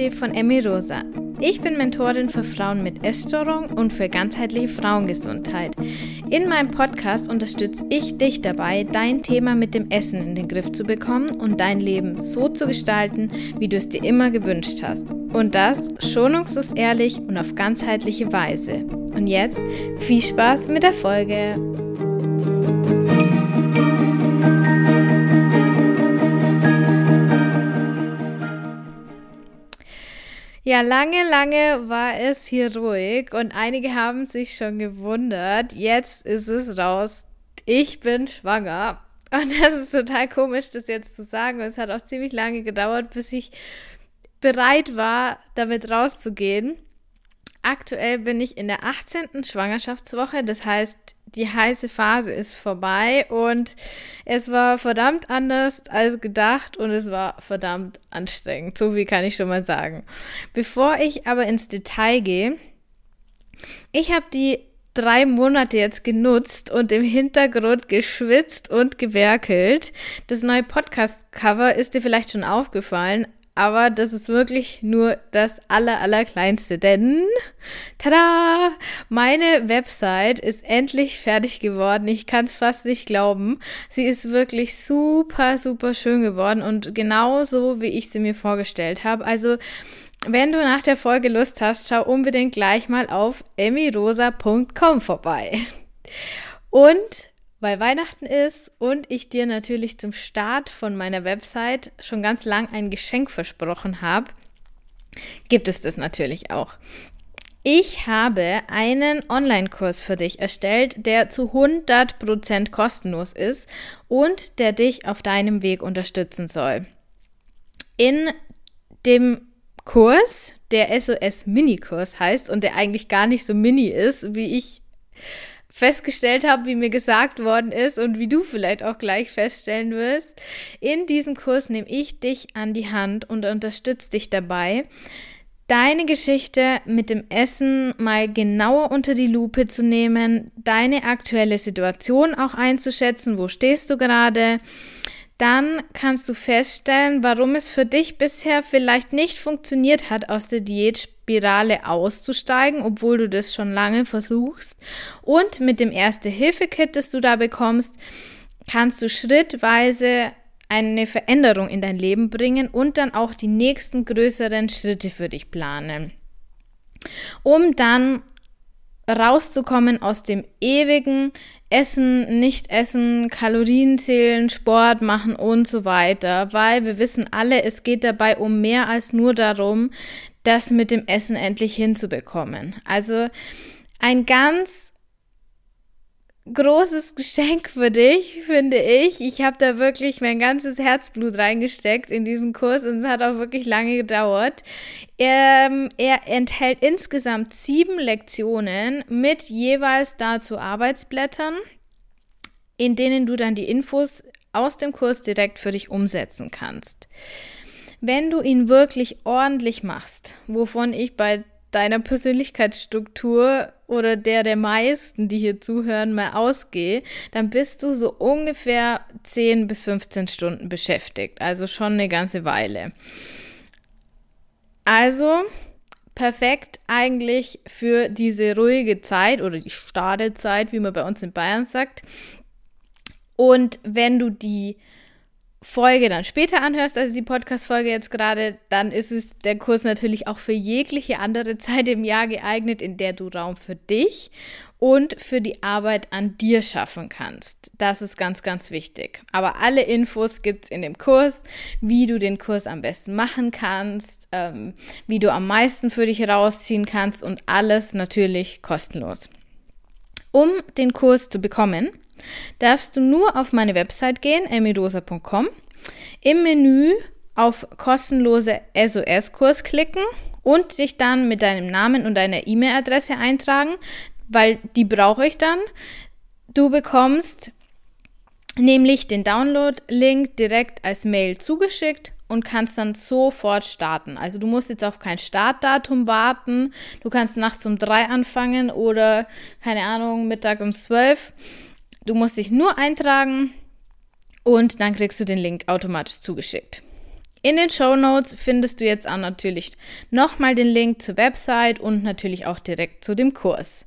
heute von Emmy Rosa. Ich bin Mentorin für Frauen mit Essstörung und für ganzheitliche Frauengesundheit. In meinem Podcast unterstütze ich dich dabei, dein Thema mit dem Essen in den Griff zu bekommen und dein Leben so zu gestalten, wie du es dir immer gewünscht hast. Und das schonungslos ehrlich und auf ganzheitliche Weise. Und jetzt viel Spaß mit der Folge. Ja, lange, lange war es hier ruhig und einige haben sich schon gewundert. Jetzt ist es raus. Ich bin schwanger. Und das ist total komisch, das jetzt zu sagen. es hat auch ziemlich lange gedauert, bis ich bereit war, damit rauszugehen. Aktuell bin ich in der 18. Schwangerschaftswoche, das heißt, die heiße Phase ist vorbei und es war verdammt anders als gedacht und es war verdammt anstrengend. So viel kann ich schon mal sagen. Bevor ich aber ins Detail gehe, ich habe die drei Monate jetzt genutzt und im Hintergrund geschwitzt und gewerkelt. Das neue Podcast-Cover ist dir vielleicht schon aufgefallen, aber das ist wirklich nur das aller, allerkleinste, denn, tada, meine Website ist endlich fertig geworden. Ich kann es fast nicht glauben. Sie ist wirklich super, super schön geworden und genauso, wie ich sie mir vorgestellt habe. Also, wenn du nach der Folge Lust hast, schau unbedingt gleich mal auf emirosa.com vorbei. Und weil Weihnachten ist und ich dir natürlich zum Start von meiner Website schon ganz lang ein Geschenk versprochen habe, gibt es das natürlich auch. Ich habe einen Online-Kurs für dich erstellt, der zu 100% kostenlos ist und der dich auf deinem Weg unterstützen soll. In dem Kurs, der SOS Mini-Kurs heißt und der eigentlich gar nicht so mini ist, wie ich festgestellt habe, wie mir gesagt worden ist und wie du vielleicht auch gleich feststellen wirst. In diesem Kurs nehme ich dich an die Hand und unterstütze dich dabei, deine Geschichte mit dem Essen mal genauer unter die Lupe zu nehmen, deine aktuelle Situation auch einzuschätzen, wo stehst du gerade. Dann kannst du feststellen, warum es für dich bisher vielleicht nicht funktioniert hat, aus der Diät Spirale auszusteigen, obwohl du das schon lange versuchst. Und mit dem Erste-Hilfe-Kit, das du da bekommst, kannst du schrittweise eine Veränderung in dein Leben bringen und dann auch die nächsten größeren Schritte für dich planen. Um dann rauszukommen aus dem ewigen Essen, nicht essen, Kalorien zählen, Sport machen und so weiter, weil wir wissen alle, es geht dabei um mehr als nur darum, das mit dem Essen endlich hinzubekommen. Also ein ganz großes Geschenk für dich, finde ich. Ich habe da wirklich mein ganzes Herzblut reingesteckt in diesen Kurs und es hat auch wirklich lange gedauert. Ähm, er enthält insgesamt sieben Lektionen mit jeweils dazu Arbeitsblättern, in denen du dann die Infos aus dem Kurs direkt für dich umsetzen kannst. Wenn du ihn wirklich ordentlich machst, wovon ich bei deiner Persönlichkeitsstruktur oder der der meisten, die hier zuhören, mal ausgehe, dann bist du so ungefähr 10 bis 15 Stunden beschäftigt. Also schon eine ganze Weile. Also perfekt eigentlich für diese ruhige Zeit oder die Stadezeit, wie man bei uns in Bayern sagt. Und wenn du die Folge dann später anhörst, also die Podcast-Folge jetzt gerade, dann ist es der Kurs natürlich auch für jegliche andere Zeit im Jahr geeignet, in der du Raum für dich und für die Arbeit an dir schaffen kannst. Das ist ganz, ganz wichtig. Aber alle Infos gibt es in dem Kurs, wie du den Kurs am besten machen kannst, ähm, wie du am meisten für dich rausziehen kannst und alles natürlich kostenlos. Um den Kurs zu bekommen, darfst du nur auf meine Website gehen, emidosa.com, im Menü auf kostenlose SOS-Kurs klicken und dich dann mit deinem Namen und deiner E-Mail-Adresse eintragen, weil die brauche ich dann. Du bekommst nämlich den Download-Link direkt als Mail zugeschickt und kannst dann sofort starten. Also du musst jetzt auf kein Startdatum warten. Du kannst nachts um drei anfangen oder keine Ahnung, Mittag um zwölf. Du musst dich nur eintragen und dann kriegst du den Link automatisch zugeschickt. In den Show Notes findest du jetzt auch natürlich nochmal den Link zur Website und natürlich auch direkt zu dem Kurs.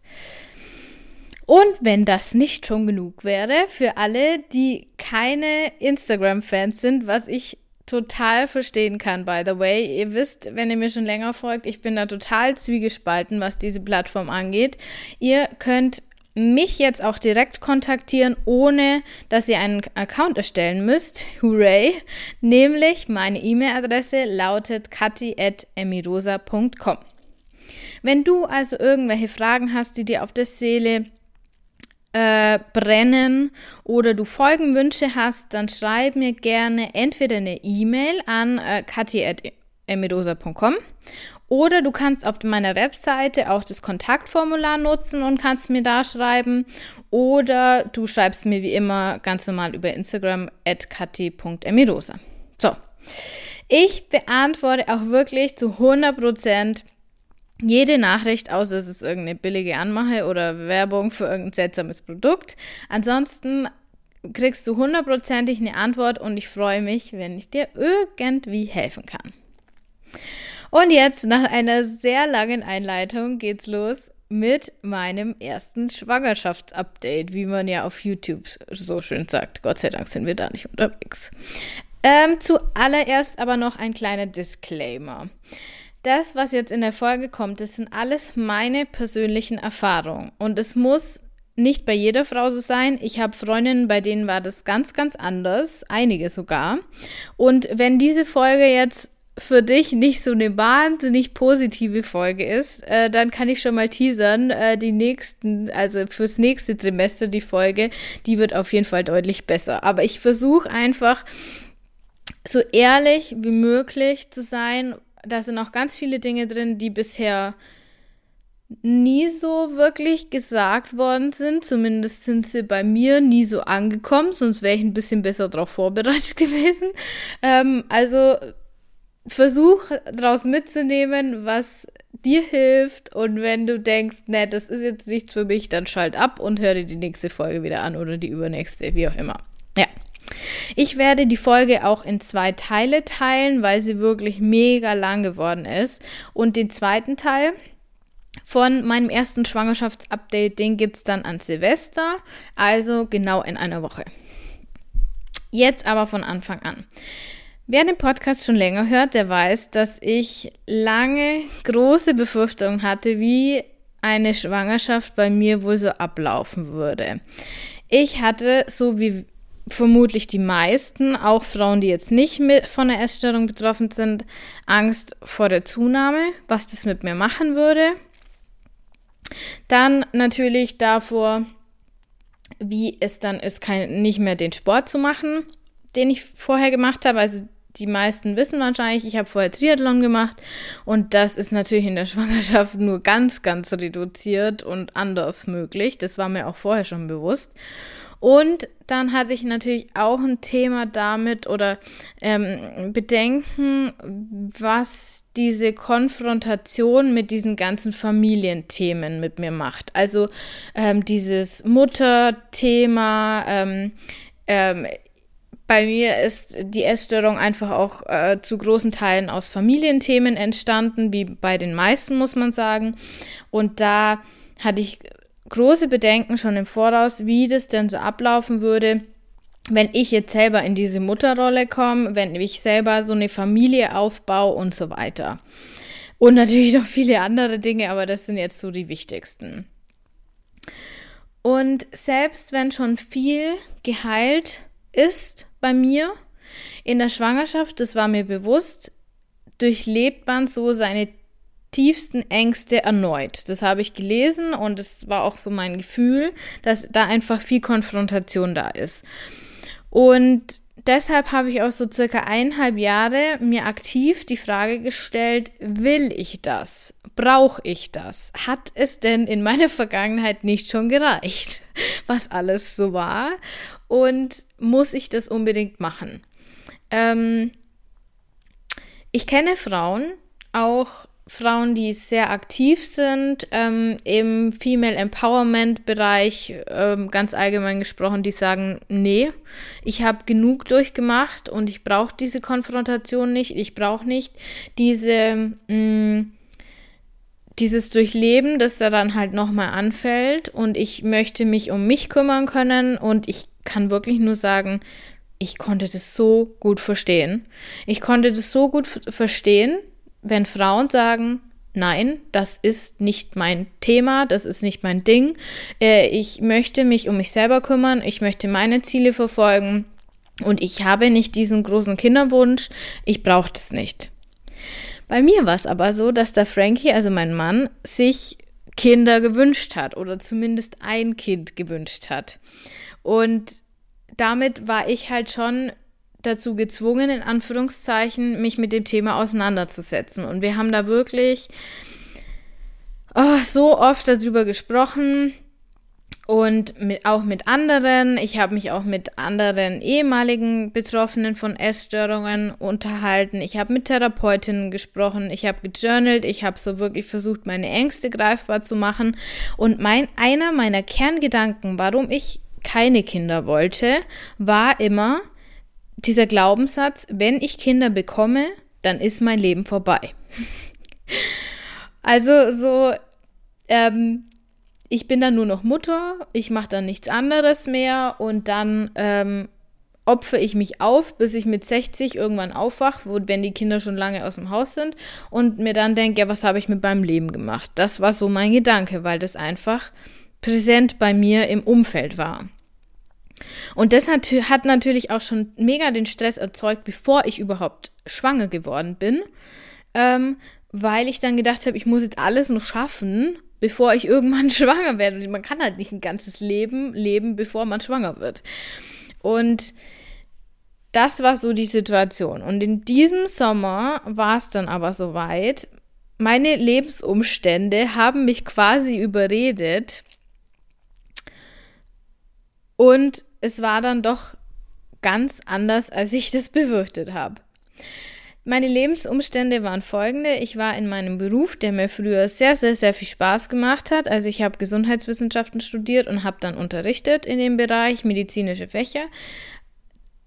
Und wenn das nicht schon genug wäre, für alle, die keine Instagram-Fans sind, was ich total verstehen kann, by the way. Ihr wisst, wenn ihr mir schon länger folgt, ich bin da total zwiegespalten, was diese Plattform angeht. Ihr könnt mich jetzt auch direkt kontaktieren, ohne dass ihr einen Account erstellen müsst. Hooray! Nämlich meine E-Mail-Adresse lautet kati.emirosa.com. Wenn du also irgendwelche Fragen hast, die dir auf der Seele äh, brennen oder du Folgenwünsche hast, dann schreib mir gerne entweder eine E-Mail an äh, kati.emirosa.com oder du kannst auf meiner Webseite auch das Kontaktformular nutzen und kannst mir da schreiben. Oder du schreibst mir wie immer ganz normal über Instagram at kati.emirosa. So, ich beantworte auch wirklich zu 100 Prozent jede Nachricht, außer es ist irgendeine billige Anmache oder Werbung für irgendein seltsames Produkt. Ansonsten kriegst du hundertprozentig eine Antwort und ich freue mich, wenn ich dir irgendwie helfen kann. Und jetzt, nach einer sehr langen Einleitung, geht's los mit meinem ersten Schwangerschaftsupdate, wie man ja auf YouTube so schön sagt. Gott sei Dank sind wir da nicht unterwegs. Ähm, zuallererst aber noch ein kleiner Disclaimer. Das, was jetzt in der Folge kommt, das sind alles meine persönlichen Erfahrungen. Und es muss nicht bei jeder Frau so sein. Ich habe Freundinnen, bei denen war das ganz, ganz anders. Einige sogar. Und wenn diese Folge jetzt für dich nicht so eine wahnsinnig positive Folge ist, äh, dann kann ich schon mal teasern, äh, die nächsten, also fürs nächste Trimester die Folge, die wird auf jeden Fall deutlich besser. Aber ich versuche einfach so ehrlich wie möglich zu sein, da sind auch ganz viele Dinge drin, die bisher nie so wirklich gesagt worden sind. Zumindest sind sie bei mir nie so angekommen, sonst wäre ich ein bisschen besser darauf vorbereitet gewesen. Ähm, also versuch daraus mitzunehmen, was dir hilft. Und wenn du denkst, ne, das ist jetzt nichts für mich, dann schalt ab und hör dir die nächste Folge wieder an oder die übernächste, wie auch immer. Ja. Ich werde die Folge auch in zwei Teile teilen, weil sie wirklich mega lang geworden ist. Und den zweiten Teil von meinem ersten Schwangerschaftsupdate, den gibt es dann an Silvester, also genau in einer Woche. Jetzt aber von Anfang an. Wer den Podcast schon länger hört, der weiß, dass ich lange große Befürchtungen hatte, wie eine Schwangerschaft bei mir wohl so ablaufen würde. Ich hatte, so wie vermutlich die meisten, auch Frauen, die jetzt nicht von der Essstörung betroffen sind, Angst vor der Zunahme, was das mit mir machen würde. Dann natürlich davor, wie es dann ist, kein, nicht mehr den Sport zu machen, den ich vorher gemacht habe. Also die meisten wissen wahrscheinlich, ich habe vorher Triathlon gemacht und das ist natürlich in der Schwangerschaft nur ganz, ganz reduziert und anders möglich. Das war mir auch vorher schon bewusst. Und dann hatte ich natürlich auch ein Thema damit oder ähm, Bedenken, was diese Konfrontation mit diesen ganzen Familienthemen mit mir macht. Also ähm, dieses Mutterthema, ähm, ähm, bei mir ist die Essstörung einfach auch äh, zu großen Teilen aus Familienthemen entstanden, wie bei den meisten, muss man sagen. Und da hatte ich große Bedenken schon im Voraus, wie das denn so ablaufen würde, wenn ich jetzt selber in diese Mutterrolle komme, wenn ich selber so eine Familie aufbaue und so weiter. Und natürlich noch viele andere Dinge, aber das sind jetzt so die wichtigsten. Und selbst wenn schon viel geheilt ist bei mir in der Schwangerschaft, das war mir bewusst, durchlebt man so seine tiefsten Ängste erneut. Das habe ich gelesen und es war auch so mein Gefühl, dass da einfach viel Konfrontation da ist. Und deshalb habe ich auch so circa eineinhalb Jahre mir aktiv die Frage gestellt, will ich das? Brauche ich das? Hat es denn in meiner Vergangenheit nicht schon gereicht, was alles so war? Und muss ich das unbedingt machen? Ähm, ich kenne Frauen, auch Frauen, die sehr aktiv sind ähm, im Female Empowerment Bereich, ähm, ganz allgemein gesprochen, die sagen, nee, ich habe genug durchgemacht und ich brauche diese Konfrontation nicht, ich brauche nicht diese mh, mm, dieses Durchleben, das da dann halt nochmal anfällt und ich möchte mich um mich kümmern können und ich kann wirklich nur sagen, ich konnte das so gut verstehen. Ich konnte das so gut verstehen, wenn Frauen sagen, nein, das ist nicht mein Thema, das ist nicht mein Ding. Äh, ich möchte mich um mich selber kümmern, ich möchte meine Ziele verfolgen und ich habe nicht diesen großen Kinderwunsch, ich brauche das nicht. Bei mir war es aber so, dass der Frankie, also mein Mann, sich Kinder gewünscht hat oder zumindest ein Kind gewünscht hat. Und damit war ich halt schon dazu gezwungen, in Anführungszeichen, mich mit dem Thema auseinanderzusetzen. Und wir haben da wirklich oh, so oft darüber gesprochen und mit, auch mit anderen. Ich habe mich auch mit anderen ehemaligen Betroffenen von Essstörungen unterhalten. Ich habe mit Therapeutinnen gesprochen. Ich habe gejournalt. Ich habe so wirklich versucht, meine Ängste greifbar zu machen. Und mein, einer meiner Kerngedanken, warum ich keine Kinder wollte, war immer dieser Glaubenssatz, wenn ich Kinder bekomme, dann ist mein Leben vorbei. also so, ähm, ich bin dann nur noch Mutter, ich mache dann nichts anderes mehr und dann ähm, opfe ich mich auf, bis ich mit 60 irgendwann aufwache, wenn die Kinder schon lange aus dem Haus sind und mir dann denke, ja, was habe ich mit meinem Leben gemacht? Das war so mein Gedanke, weil das einfach präsent bei mir im Umfeld war. Und das hat, hat natürlich auch schon mega den Stress erzeugt, bevor ich überhaupt schwanger geworden bin, ähm, weil ich dann gedacht habe, ich muss jetzt alles noch schaffen, bevor ich irgendwann schwanger werde. Und man kann halt nicht ein ganzes Leben leben, bevor man schwanger wird. Und das war so die Situation. Und in diesem Sommer war es dann aber soweit. Meine Lebensumstände haben mich quasi überredet. Und es war dann doch ganz anders, als ich das befürchtet habe. Meine Lebensumstände waren folgende. Ich war in meinem Beruf, der mir früher sehr, sehr, sehr viel Spaß gemacht hat. Also ich habe Gesundheitswissenschaften studiert und habe dann unterrichtet in dem Bereich medizinische Fächer.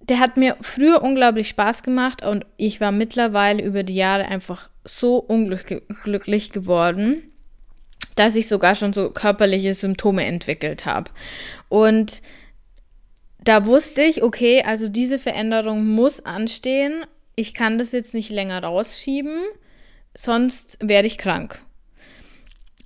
Der hat mir früher unglaublich Spaß gemacht und ich war mittlerweile über die Jahre einfach so unglücklich geworden, dass ich sogar schon so körperliche Symptome entwickelt habe. Und da wusste ich, okay, also diese Veränderung muss anstehen ich kann das jetzt nicht länger rausschieben, sonst werde ich krank.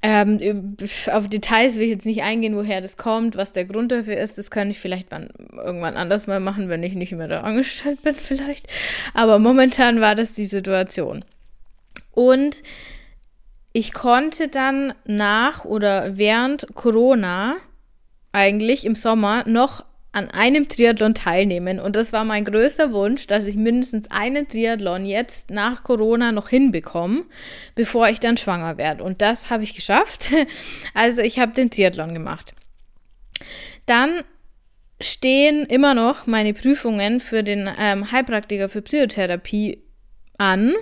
Ähm, auf Details will ich jetzt nicht eingehen, woher das kommt, was der Grund dafür ist. Das kann ich vielleicht mal, irgendwann anders mal machen, wenn ich nicht mehr da angestellt bin, vielleicht. Aber momentan war das die Situation. Und ich konnte dann nach oder während Corona eigentlich im Sommer noch an einem Triathlon teilnehmen. Und das war mein größter Wunsch, dass ich mindestens einen Triathlon jetzt nach Corona noch hinbekomme, bevor ich dann schwanger werde. Und das habe ich geschafft. Also ich habe den Triathlon gemacht. Dann stehen immer noch meine Prüfungen für den ähm, Heilpraktiker für Psychotherapie an.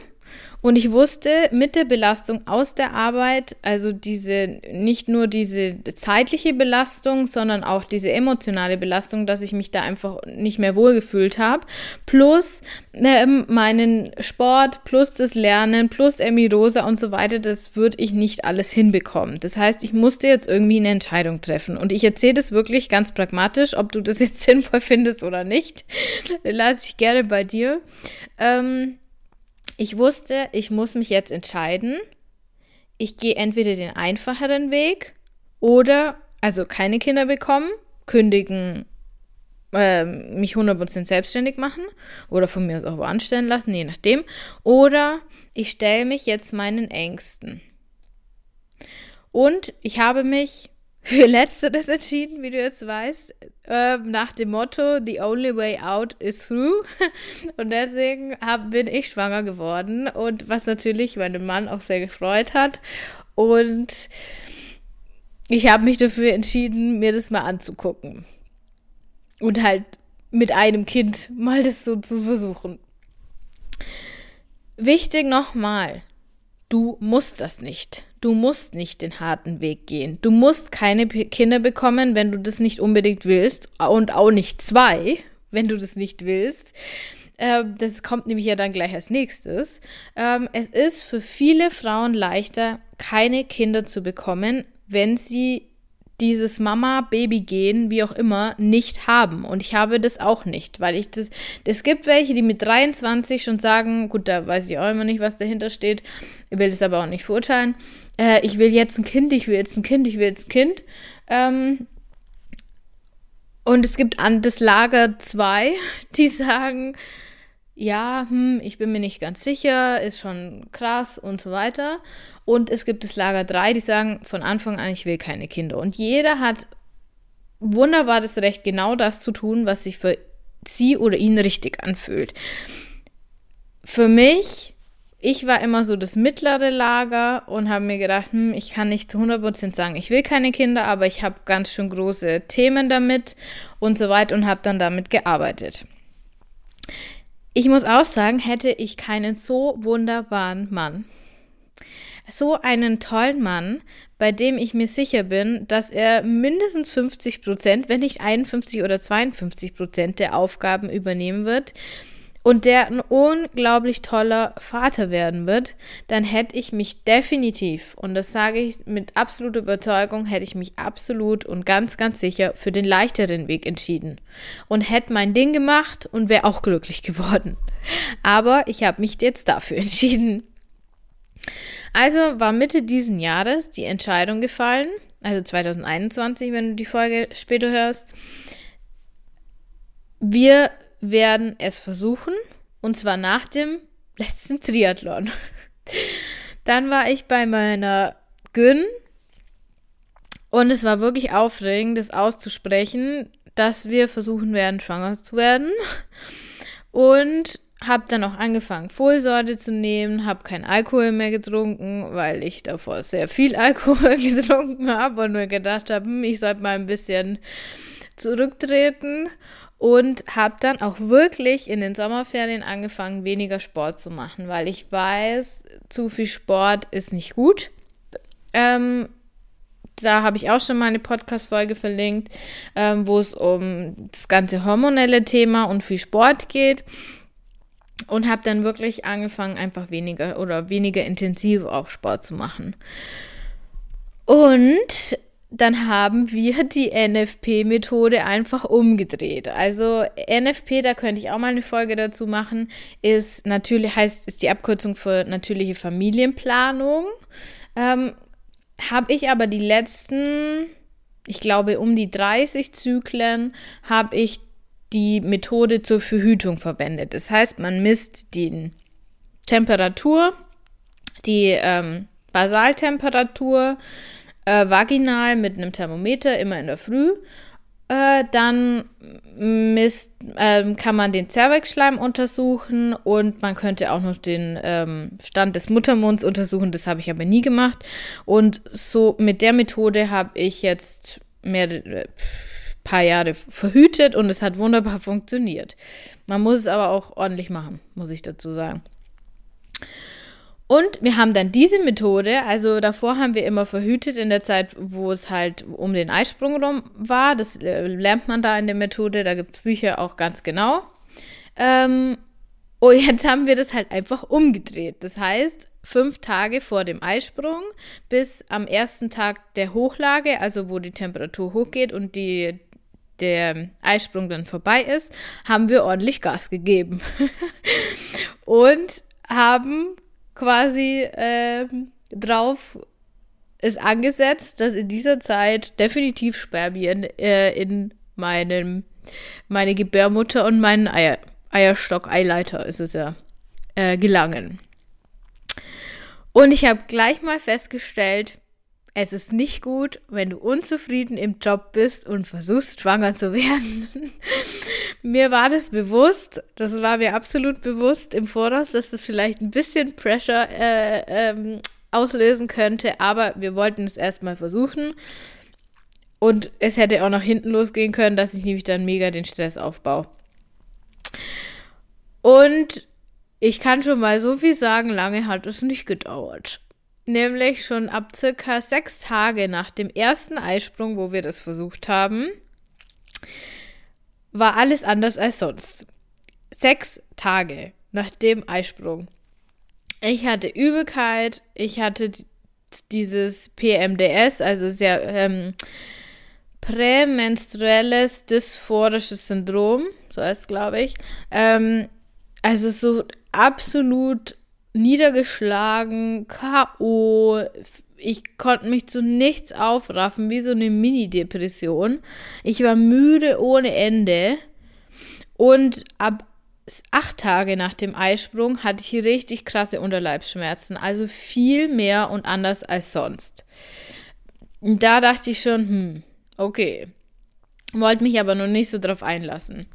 Und ich wusste mit der Belastung aus der Arbeit, also diese, nicht nur diese zeitliche Belastung, sondern auch diese emotionale Belastung, dass ich mich da einfach nicht mehr wohlgefühlt habe, plus äh, meinen Sport, plus das Lernen, plus Emmy Rosa und so weiter, das würde ich nicht alles hinbekommen. Das heißt, ich musste jetzt irgendwie eine Entscheidung treffen. Und ich erzähle das wirklich ganz pragmatisch, ob du das jetzt sinnvoll findest oder nicht, lasse ich gerne bei dir. Ähm, ich wusste, ich muss mich jetzt entscheiden. Ich gehe entweder den einfacheren Weg oder, also keine Kinder bekommen, kündigen, äh, mich 100% selbstständig machen oder von mir aus auch anstellen lassen, je nachdem. Oder ich stelle mich jetzt meinen Ängsten. Und ich habe mich für Letzteres entschieden, wie du jetzt weißt, äh, nach dem Motto, the only way out is through. Und deswegen hab, bin ich schwanger geworden und was natürlich meinen Mann auch sehr gefreut hat. Und ich habe mich dafür entschieden, mir das mal anzugucken. Und halt mit einem Kind mal das so zu versuchen. Wichtig nochmal, du musst das nicht. Du musst nicht den harten Weg gehen. Du musst keine Kinder bekommen, wenn du das nicht unbedingt willst. Und auch nicht zwei, wenn du das nicht willst. Ähm, das kommt nämlich ja dann gleich als nächstes. Ähm, es ist für viele Frauen leichter, keine Kinder zu bekommen, wenn sie dieses Mama-Baby-Gen, wie auch immer, nicht haben. Und ich habe das auch nicht, weil ich das, es gibt welche, die mit 23 schon sagen, gut, da weiß ich auch immer nicht, was dahinter steht, ich will das aber auch nicht verurteilen, äh, ich will jetzt ein Kind, ich will jetzt ein Kind, ich will jetzt ein Kind. Ähm, und es gibt an das Lager 2, die sagen, ja, hm, ich bin mir nicht ganz sicher, ist schon krass und so weiter. Und es gibt das Lager 3, die sagen von Anfang an, ich will keine Kinder. Und jeder hat wunderbar das Recht, genau das zu tun, was sich für sie oder ihn richtig anfühlt. Für mich, ich war immer so das mittlere Lager und habe mir gedacht, hm, ich kann nicht zu 100% sagen, ich will keine Kinder, aber ich habe ganz schön große Themen damit und so weiter und habe dann damit gearbeitet. Ich muss auch sagen, hätte ich keinen so wunderbaren Mann, so einen tollen Mann, bei dem ich mir sicher bin, dass er mindestens 50 Prozent, wenn nicht 51 oder 52 Prozent der Aufgaben übernehmen wird, und der ein unglaublich toller Vater werden wird, dann hätte ich mich definitiv, und das sage ich mit absoluter Überzeugung, hätte ich mich absolut und ganz, ganz sicher für den leichteren Weg entschieden und hätte mein Ding gemacht und wäre auch glücklich geworden. Aber ich habe mich jetzt dafür entschieden. Also war Mitte diesen Jahres die Entscheidung gefallen, also 2021, wenn du die Folge später hörst. Wir werden es versuchen. Und zwar nach dem letzten Triathlon. Dann war ich bei meiner Gün. Und es war wirklich aufregend, das auszusprechen, dass wir versuchen werden, schwanger zu werden. Und habe dann auch angefangen, Folsäure zu nehmen, habe keinen Alkohol mehr getrunken, weil ich davor sehr viel Alkohol getrunken habe und mir gedacht habe, hm, ich sollte mal ein bisschen zurücktreten und habe dann auch wirklich in den Sommerferien angefangen, weniger Sport zu machen, weil ich weiß, zu viel Sport ist nicht gut. Ähm, da habe ich auch schon mal eine Podcast-Folge verlinkt, ähm, wo es um das ganze hormonelle Thema und viel Sport geht. Und habe dann wirklich angefangen, einfach weniger oder weniger intensiv auch Sport zu machen. Und dann haben wir die NFP-Methode einfach umgedreht. Also NFP, da könnte ich auch mal eine Folge dazu machen, ist natürlich heißt ist die Abkürzung für natürliche Familienplanung. Ähm, habe ich aber die letzten, ich glaube um die 30 Zyklen, habe ich die Methode zur Verhütung verwendet. Das heißt, man misst die Temperatur, die ähm, Basaltemperatur, äh, vaginal mit einem Thermometer immer in der Früh. Äh, dann misst, äh, kann man den Zervixschleim untersuchen und man könnte auch noch den ähm, Stand des Muttermunds untersuchen. Das habe ich aber nie gemacht. Und so mit der Methode habe ich jetzt mehr äh, paar Jahre verhütet und es hat wunderbar funktioniert. Man muss es aber auch ordentlich machen, muss ich dazu sagen. Und wir haben dann diese Methode, also davor haben wir immer verhütet in der Zeit, wo es halt um den Eisprung rum war. Das äh, lernt man da in der Methode, da gibt es Bücher auch ganz genau. Ähm, und jetzt haben wir das halt einfach umgedreht. Das heißt, fünf Tage vor dem Eisprung bis am ersten Tag der Hochlage, also wo die Temperatur hochgeht und die, der Eisprung dann vorbei ist, haben wir ordentlich Gas gegeben. und haben quasi äh, drauf ist angesetzt, dass in dieser Zeit definitiv Spermien äh, in meinem, meine Gebärmutter und meinen Eier, Eierstock, Eileiter ist es ja, äh, gelangen. Und ich habe gleich mal festgestellt, es ist nicht gut, wenn du unzufrieden im Job bist und versuchst, schwanger zu werden. mir war das bewusst, das war mir absolut bewusst im Voraus, dass das vielleicht ein bisschen Pressure äh, ähm, auslösen könnte, aber wir wollten es erstmal versuchen. Und es hätte auch nach hinten losgehen können, dass ich nämlich dann mega den Stress aufbaue. Und ich kann schon mal so viel sagen, lange hat es nicht gedauert. Nämlich schon ab circa sechs Tage nach dem ersten Eisprung, wo wir das versucht haben, war alles anders als sonst. Sechs Tage nach dem Eisprung. Ich hatte Übelkeit, ich hatte dieses PMDS, also sehr ähm, prämenstruelles dysphorisches Syndrom, so heißt es, glaube ich. Ähm, also so absolut niedergeschlagen, K.O. Ich konnte mich zu nichts aufraffen, wie so eine Mini-Depression. Ich war müde ohne Ende. Und ab acht Tage nach dem Eisprung hatte ich richtig krasse Unterleibsschmerzen. Also viel mehr und anders als sonst. Da dachte ich schon, hm, okay. Wollte mich aber noch nicht so drauf einlassen.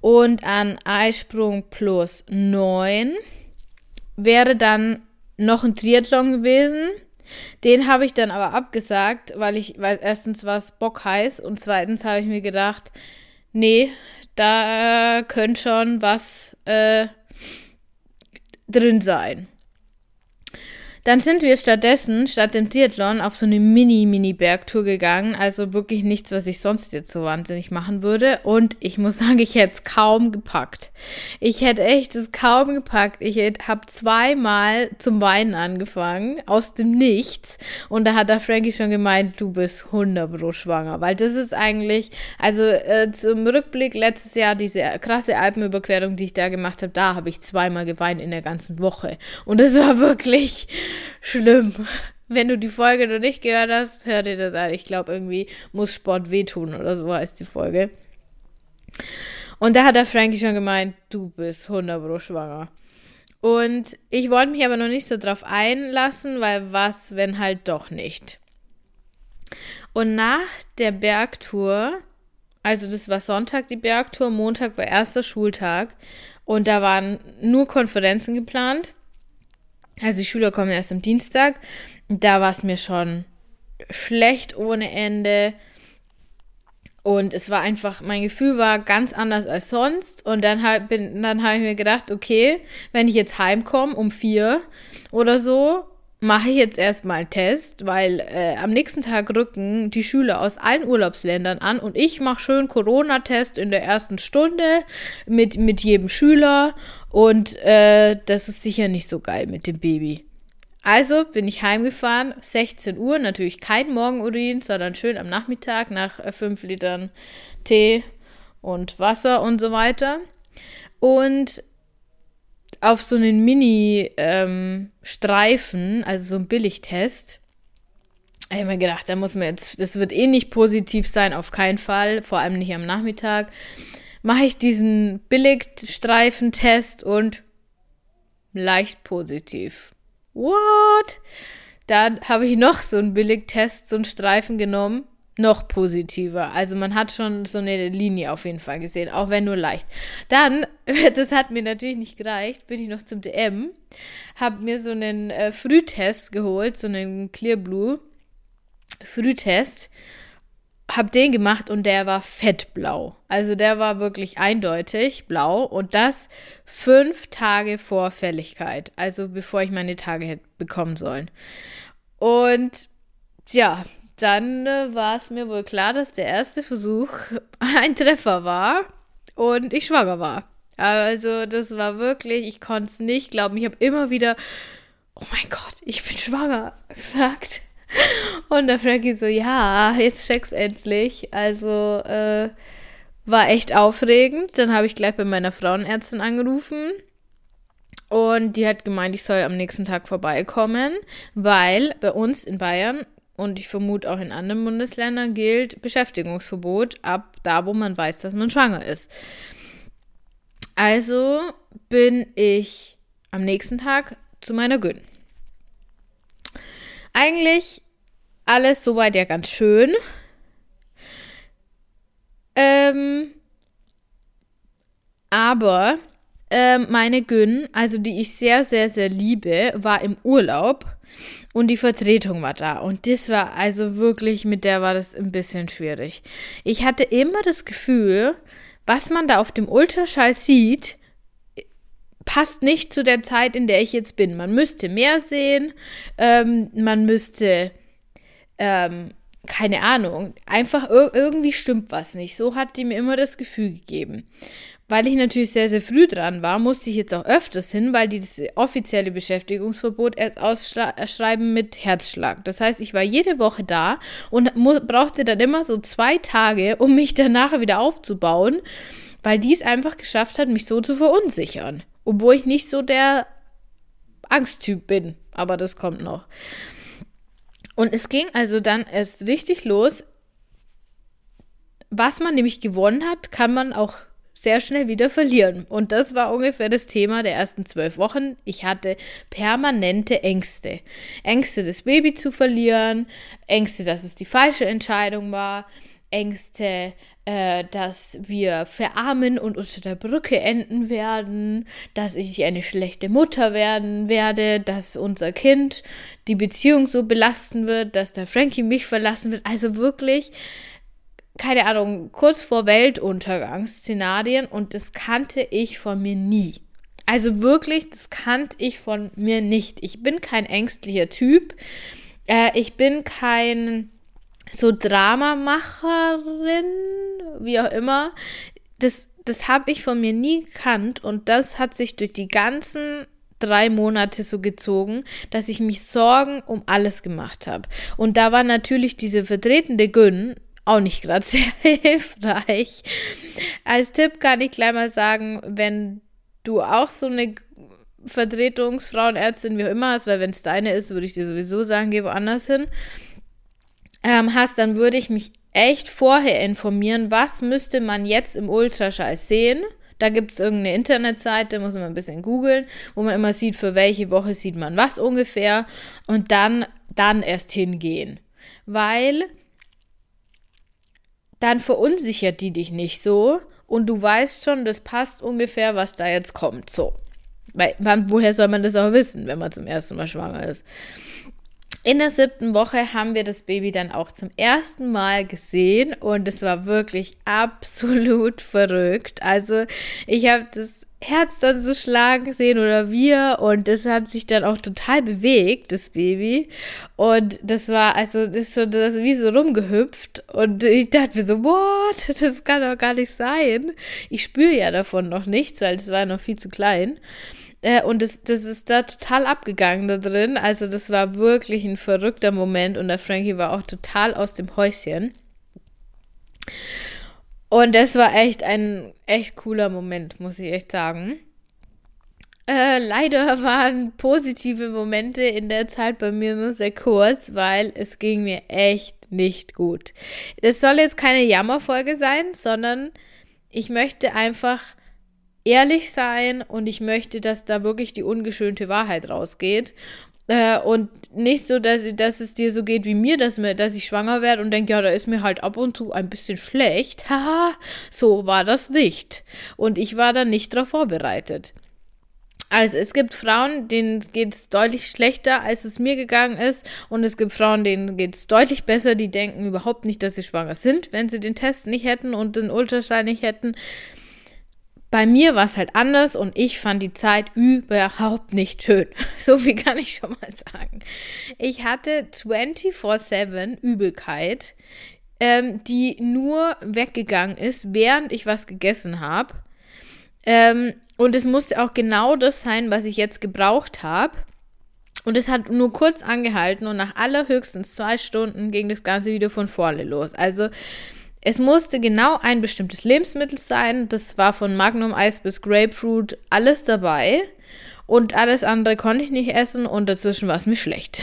Und an Eisprung plus 9 wäre dann noch ein Triathlon gewesen. Den habe ich dann aber abgesagt, weil ich, weil erstens war es Bock heiß und zweitens habe ich mir gedacht, nee, da könnte schon was äh, drin sein. Dann sind wir stattdessen, statt dem Triathlon, auf so eine Mini-Mini-Bergtour gegangen. Also wirklich nichts, was ich sonst jetzt so wahnsinnig machen würde. Und ich muss sagen, ich hätte es kaum gepackt. Ich hätte echt es kaum gepackt. Ich habe zweimal zum Weinen angefangen, aus dem Nichts. Und da hat der Frankie schon gemeint, du bist 100 pro schwanger. Weil das ist eigentlich, also äh, zum Rückblick letztes Jahr, diese krasse Alpenüberquerung, die ich da gemacht habe, da habe ich zweimal geweint in der ganzen Woche. Und das war wirklich schlimm. Wenn du die Folge noch nicht gehört hast, hör dir das an. Ich glaube, irgendwie muss Sport wehtun oder so heißt die Folge. Und da hat der Frankie schon gemeint, du bist 100 Pro schwanger. Und ich wollte mich aber noch nicht so drauf einlassen, weil was, wenn halt doch nicht. Und nach der Bergtour, also das war Sonntag die Bergtour, Montag war erster Schultag und da waren nur Konferenzen geplant. Also die Schüler kommen erst am Dienstag. Da war es mir schon schlecht ohne Ende. Und es war einfach, mein Gefühl war ganz anders als sonst. Und dann habe hab ich mir gedacht, okay, wenn ich jetzt heimkomme um vier oder so, mache ich jetzt erstmal einen Test, weil äh, am nächsten Tag rücken die Schüler aus allen Urlaubsländern an und ich mache schön Corona-Test in der ersten Stunde mit, mit jedem Schüler und äh, das ist sicher nicht so geil mit dem Baby. Also bin ich heimgefahren, 16 Uhr, natürlich kein Morgenurin, sondern schön am Nachmittag nach äh, 5 Litern Tee und Wasser und so weiter. Und auf so einen Mini-Streifen, ähm, also so ein Billigtest. Ich habe mir gedacht, da muss man jetzt, das wird eh nicht positiv sein, auf keinen Fall, vor allem nicht am Nachmittag. Mache ich diesen Billigstreifentest und leicht positiv. What? Dann habe ich noch so einen Billigtest, so einen Streifen genommen noch positiver. Also man hat schon so eine Linie auf jeden Fall gesehen, auch wenn nur leicht. Dann, das hat mir natürlich nicht gereicht, bin ich noch zum DM, habe mir so einen äh, Frühtest geholt, so einen Clear Blue Frühtest, habe den gemacht und der war fettblau. Also der war wirklich eindeutig blau und das fünf Tage vor Fälligkeit, also bevor ich meine Tage hätte bekommen sollen. Und ja, dann äh, war es mir wohl klar, dass der erste Versuch ein Treffer war und ich schwanger war. Also das war wirklich, ich konnte es nicht glauben. Ich habe immer wieder, oh mein Gott, ich bin schwanger gesagt. Und der Frankie so, ja, jetzt check's endlich. Also äh, war echt aufregend. Dann habe ich gleich bei meiner Frauenärztin angerufen. Und die hat gemeint, ich soll am nächsten Tag vorbeikommen, weil bei uns in Bayern und ich vermute auch in anderen Bundesländern gilt Beschäftigungsverbot ab da, wo man weiß, dass man schwanger ist. Also bin ich am nächsten Tag zu meiner Gyn. Eigentlich alles soweit ja ganz schön. Ähm, aber äh, meine Gyn, also die ich sehr, sehr, sehr liebe, war im Urlaub und die Vertretung war da. Und das war also wirklich, mit der war das ein bisschen schwierig. Ich hatte immer das Gefühl, was man da auf dem Ultraschall sieht, passt nicht zu der Zeit, in der ich jetzt bin. Man müsste mehr sehen, ähm, man müsste, ähm, keine Ahnung, einfach ir irgendwie stimmt was nicht. So hat die mir immer das Gefühl gegeben. Weil ich natürlich sehr, sehr früh dran war, musste ich jetzt auch öfters hin, weil die das offizielle Beschäftigungsverbot erst ausschreiben mit Herzschlag. Das heißt, ich war jede Woche da und brauchte dann immer so zwei Tage, um mich danach wieder aufzubauen, weil die es einfach geschafft hat, mich so zu verunsichern. Obwohl ich nicht so der Angsttyp bin. Aber das kommt noch. Und es ging also dann erst richtig los. Was man nämlich gewonnen hat, kann man auch sehr schnell wieder verlieren. Und das war ungefähr das Thema der ersten zwölf Wochen. Ich hatte permanente Ängste. Ängste, das Baby zu verlieren, Ängste, dass es die falsche Entscheidung war, Ängste, äh, dass wir verarmen und unter der Brücke enden werden, dass ich eine schlechte Mutter werden werde, dass unser Kind die Beziehung so belasten wird, dass der Frankie mich verlassen wird. Also wirklich, keine Ahnung, kurz vor Weltuntergangsszenarien und das kannte ich von mir nie. Also wirklich, das kannte ich von mir nicht. Ich bin kein ängstlicher Typ. Äh, ich bin kein so Dramamacherin, wie auch immer, das, das habe ich von mir nie gekannt und das hat sich durch die ganzen drei Monate so gezogen, dass ich mich Sorgen um alles gemacht habe. Und da war natürlich diese vertretende Gyn auch nicht gerade sehr hilfreich. Als Tipp kann ich gleich mal sagen, wenn du auch so eine Vertretungsfrauenärztin wie auch immer hast, weil wenn es deine ist, würde ich dir sowieso sagen, geh woanders hin ähm, hast, dann würde ich mich echt vorher informieren, was müsste man jetzt im Ultraschall sehen. Da gibt es irgendeine Internetseite, muss man ein bisschen googeln, wo man immer sieht, für welche Woche sieht man was ungefähr und dann, dann erst hingehen. Weil dann verunsichert die dich nicht so und du weißt schon, das passt ungefähr, was da jetzt kommt. So. Weil, woher soll man das auch wissen, wenn man zum ersten Mal schwanger ist? In der siebten Woche haben wir das Baby dann auch zum ersten Mal gesehen und es war wirklich absolut verrückt. Also ich habe das Herz dann so schlagen gesehen oder wir und es hat sich dann auch total bewegt, das Baby. Und das war, also das ist so das wie so rumgehüpft und ich dachte mir so, what, das kann doch gar nicht sein. Ich spüre ja davon noch nichts, weil das war noch viel zu klein. Äh, und das, das ist da total abgegangen da drin. Also das war wirklich ein verrückter Moment und der Frankie war auch total aus dem Häuschen. Und das war echt ein echt cooler Moment, muss ich echt sagen. Äh, leider waren positive Momente in der Zeit bei mir nur sehr kurz, weil es ging mir echt nicht gut. Das soll jetzt keine Jammerfolge sein, sondern ich möchte einfach ehrlich sein und ich möchte, dass da wirklich die ungeschönte Wahrheit rausgeht. Äh, und nicht so, dass, dass es dir so geht wie mir, dass, mir, dass ich schwanger werde und denke, ja, da ist mir halt ab und zu ein bisschen schlecht. Haha, so war das nicht. Und ich war da nicht darauf vorbereitet. Also es gibt Frauen, denen geht es deutlich schlechter, als es mir gegangen ist. Und es gibt Frauen, denen geht es deutlich besser. Die denken überhaupt nicht, dass sie schwanger sind, wenn sie den Test nicht hätten und den Ultraschall nicht hätten. Bei mir war es halt anders und ich fand die Zeit überhaupt nicht schön. So viel kann ich schon mal sagen. Ich hatte 24-7 Übelkeit, ähm, die nur weggegangen ist, während ich was gegessen habe. Ähm, und es musste auch genau das sein, was ich jetzt gebraucht habe. Und es hat nur kurz angehalten und nach allerhöchstens zwei Stunden ging das Ganze wieder von vorne los. Also es musste genau ein bestimmtes Lebensmittel sein. Das war von Magnum Eis bis Grapefruit alles dabei. Und alles andere konnte ich nicht essen und dazwischen war es mir schlecht.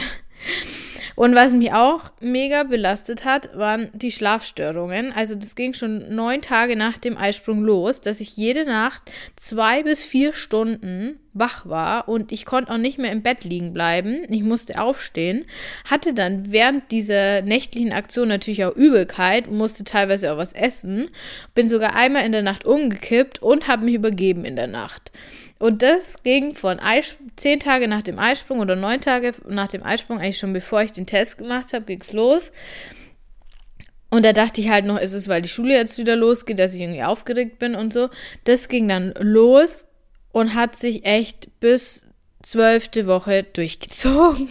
Und was mich auch mega belastet hat, waren die Schlafstörungen. Also das ging schon neun Tage nach dem Eisprung los, dass ich jede Nacht zwei bis vier Stunden wach war und ich konnte auch nicht mehr im Bett liegen bleiben. Ich musste aufstehen, hatte dann während dieser nächtlichen Aktion natürlich auch Übelkeit, musste teilweise auch was essen, bin sogar einmal in der Nacht umgekippt und habe mich übergeben in der Nacht. Und das ging von Eis zehn Tage nach dem Eisprung oder neun Tage nach dem Eisprung, eigentlich schon bevor ich den Test gemacht habe, ging es los. Und da dachte ich halt noch, ist es, weil die Schule jetzt wieder losgeht, dass ich irgendwie aufgeregt bin und so. Das ging dann los und hat sich echt bis zwölfte Woche durchgezogen.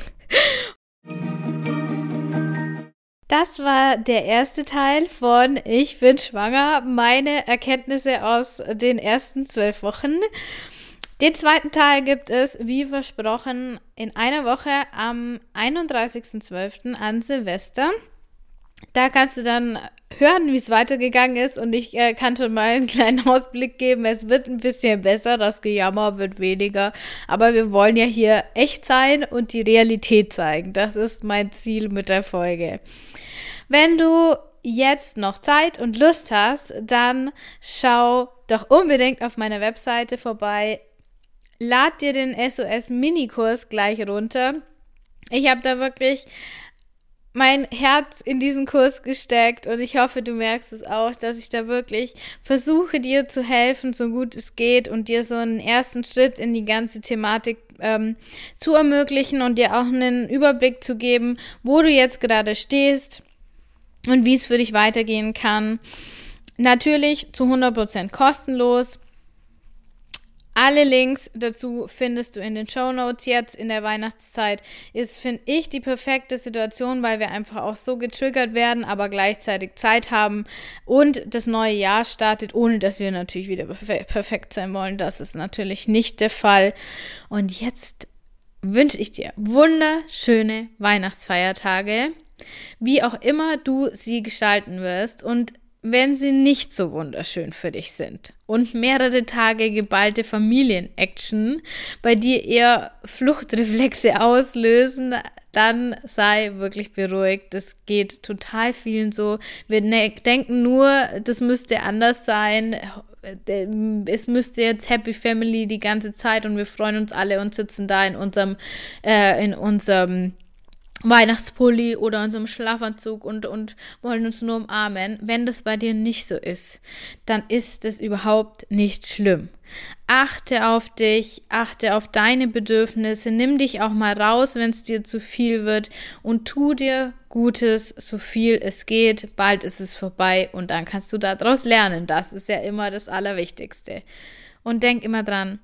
Das war der erste Teil von Ich bin schwanger, meine Erkenntnisse aus den ersten zwölf Wochen. Den zweiten Teil gibt es, wie versprochen, in einer Woche am 31.12. an Silvester. Da kannst du dann hören, wie es weitergegangen ist und ich äh, kann schon mal einen kleinen Ausblick geben. Es wird ein bisschen besser, das Gejammer wird weniger, aber wir wollen ja hier echt sein und die Realität zeigen. Das ist mein Ziel mit der Folge. Wenn du jetzt noch Zeit und Lust hast, dann schau doch unbedingt auf meiner Webseite vorbei. Lad dir den SOS Minikurs gleich runter. Ich habe da wirklich mein Herz in diesen Kurs gesteckt und ich hoffe, du merkst es auch, dass ich da wirklich versuche, dir zu helfen, so gut es geht und dir so einen ersten Schritt in die ganze Thematik ähm, zu ermöglichen und dir auch einen Überblick zu geben, wo du jetzt gerade stehst und wie es für dich weitergehen kann. Natürlich zu 100% kostenlos. Alle Links dazu findest du in den Show Notes. Jetzt in der Weihnachtszeit ist, finde ich, die perfekte Situation, weil wir einfach auch so getriggert werden, aber gleichzeitig Zeit haben und das neue Jahr startet, ohne dass wir natürlich wieder perfekt sein wollen. Das ist natürlich nicht der Fall. Und jetzt wünsche ich dir wunderschöne Weihnachtsfeiertage, wie auch immer du sie gestalten wirst. Und wenn sie nicht so wunderschön für dich sind und mehrere Tage geballte Familienaction bei dir eher Fluchtreflexe auslösen, dann sei wirklich beruhigt. Das geht total vielen so. Wir ne-, denken nur, das müsste anders sein. Es müsste jetzt Happy Family die ganze Zeit und wir freuen uns alle und sitzen da in unserem, äh, in unserem Weihnachtspulli oder unserem Schlafanzug und, und wollen uns nur umarmen. Wenn das bei dir nicht so ist, dann ist es überhaupt nicht schlimm. Achte auf dich, achte auf deine Bedürfnisse, nimm dich auch mal raus, wenn es dir zu viel wird und tu dir Gutes, so viel es geht. Bald ist es vorbei und dann kannst du daraus lernen. Das ist ja immer das Allerwichtigste. Und denk immer dran,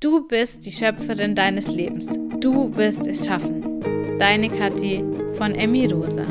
du bist die Schöpferin deines Lebens. Du wirst es schaffen. Deine Kathi von Emmy Rosa.